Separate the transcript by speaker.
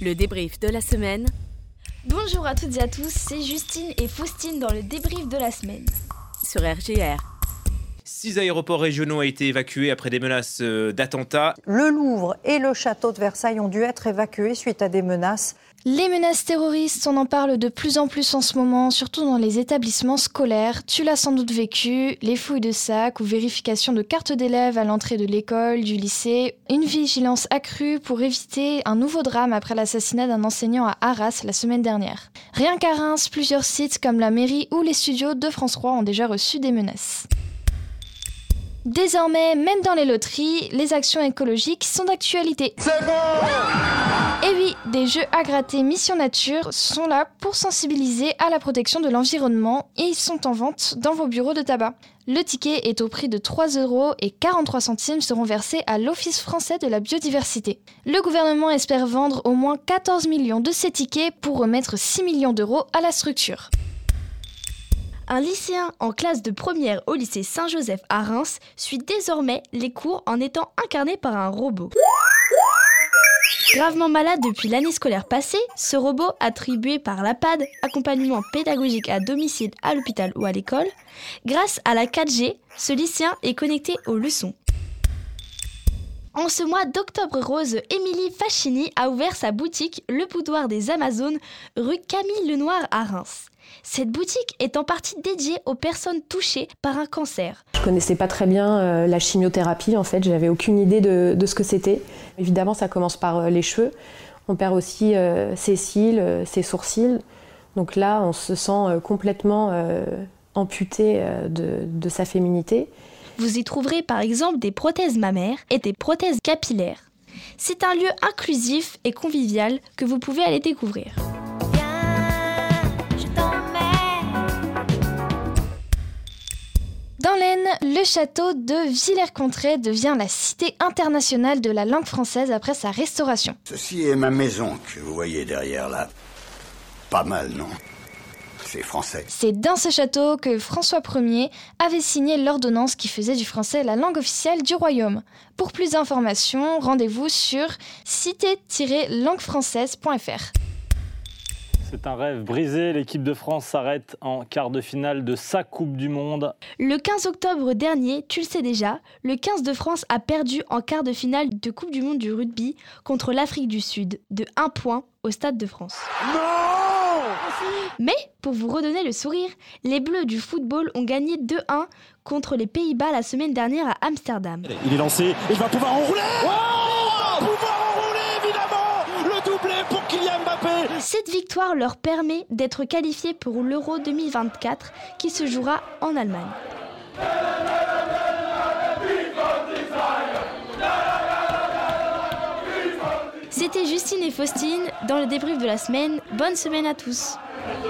Speaker 1: Le débrief de la semaine.
Speaker 2: Bonjour à toutes et à tous, c'est Justine et Faustine dans le débrief de la semaine.
Speaker 1: Sur RGR.
Speaker 3: Six aéroports régionaux ont été évacués après des menaces euh, d'attentats.
Speaker 4: Le Louvre et le château de Versailles ont dû être évacués suite à des menaces.
Speaker 2: Les menaces terroristes, on en parle de plus en plus en ce moment, surtout dans les établissements scolaires. Tu l'as sans doute vécu, les fouilles de sacs ou vérification de cartes d'élèves à l'entrée de l'école, du lycée. Une vigilance accrue pour éviter un nouveau drame après l'assassinat d'un enseignant à Arras la semaine dernière. Rien qu'à Reims, plusieurs sites comme la mairie ou les studios de France 3 ont déjà reçu des menaces. Désormais, même dans les loteries, les actions écologiques sont d'actualité.
Speaker 5: C'est bon
Speaker 2: Et oui, des jeux à gratter Mission Nature sont là pour sensibiliser à la protection de l'environnement et ils sont en vente dans vos bureaux de tabac. Le ticket est au prix de 3 euros et 43 centimes seront versés à l'Office français de la biodiversité. Le gouvernement espère vendre au moins 14 millions de ces tickets pour remettre 6 millions d'euros à la structure. Un lycéen en classe de première au lycée Saint-Joseph à Reims suit désormais les cours en étant incarné par un robot. Gravement malade depuis l'année scolaire passée, ce robot, attribué par l'APAD, accompagnement pédagogique à domicile à l'hôpital ou à l'école, grâce à la 4G, ce lycéen est connecté aux leçons. En ce mois d'octobre rose, Émilie Fascini a ouvert sa boutique Le Boudoir des Amazones, rue Camille Lenoir à Reims. Cette boutique est en partie dédiée aux personnes touchées par un cancer.
Speaker 6: Je connaissais pas très bien euh, la chimiothérapie en fait, j'avais aucune idée de, de, ce que c'était. Évidemment, ça commence par euh, les cheveux. On perd aussi euh, ses cils, ses sourcils. Donc là, on se sent complètement amputé de, de sa féminité.
Speaker 2: Vous y trouverez par exemple des prothèses mammaires et des prothèses capillaires. C'est un lieu inclusif et convivial que vous pouvez aller découvrir. Dans l'Aisne, le château de Villers-Contré devient la cité internationale de la langue française après sa restauration.
Speaker 5: Ceci est ma maison que vous voyez derrière là. Pas mal, non? C'est français.
Speaker 2: C'est dans ce château que François Ier avait signé l'ordonnance qui faisait du français la langue officielle du royaume. Pour plus d'informations, rendez-vous sur cité-languefrançaise.fr.
Speaker 7: C'est un rêve brisé. L'équipe de France s'arrête en quart de finale de sa Coupe du Monde.
Speaker 2: Le 15 octobre dernier, tu le sais déjà, le 15 de France a perdu en quart de finale de Coupe du Monde du rugby contre l'Afrique du Sud de 1 point au Stade de France.
Speaker 5: Non
Speaker 2: Mais pour vous redonner le sourire, les Bleus du football ont gagné 2-1 contre les Pays-Bas la semaine dernière à Amsterdam.
Speaker 8: Il est lancé, il va pouvoir enrouler oh pouvoir enrouler évidemment Le doublé pour Kylian Mbappé
Speaker 2: Cette victoire leur permet d'être qualifiés pour l'Euro 2024 qui se jouera en Allemagne. C'était Justine et Faustine dans le débrief de la semaine. Bonne semaine à tous. 誰だ!